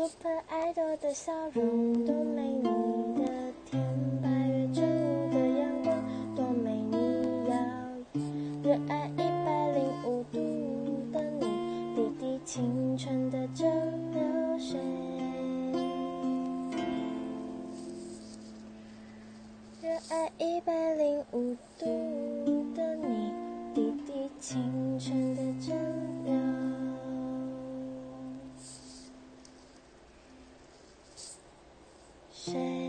Super Idol 的笑容多美丽的天，八月正午的阳光多美丽耀眼，热爱一百零五度的你，滴滴青春的蒸馏水。热爱一百零五度的你，滴滴青春的蒸。say.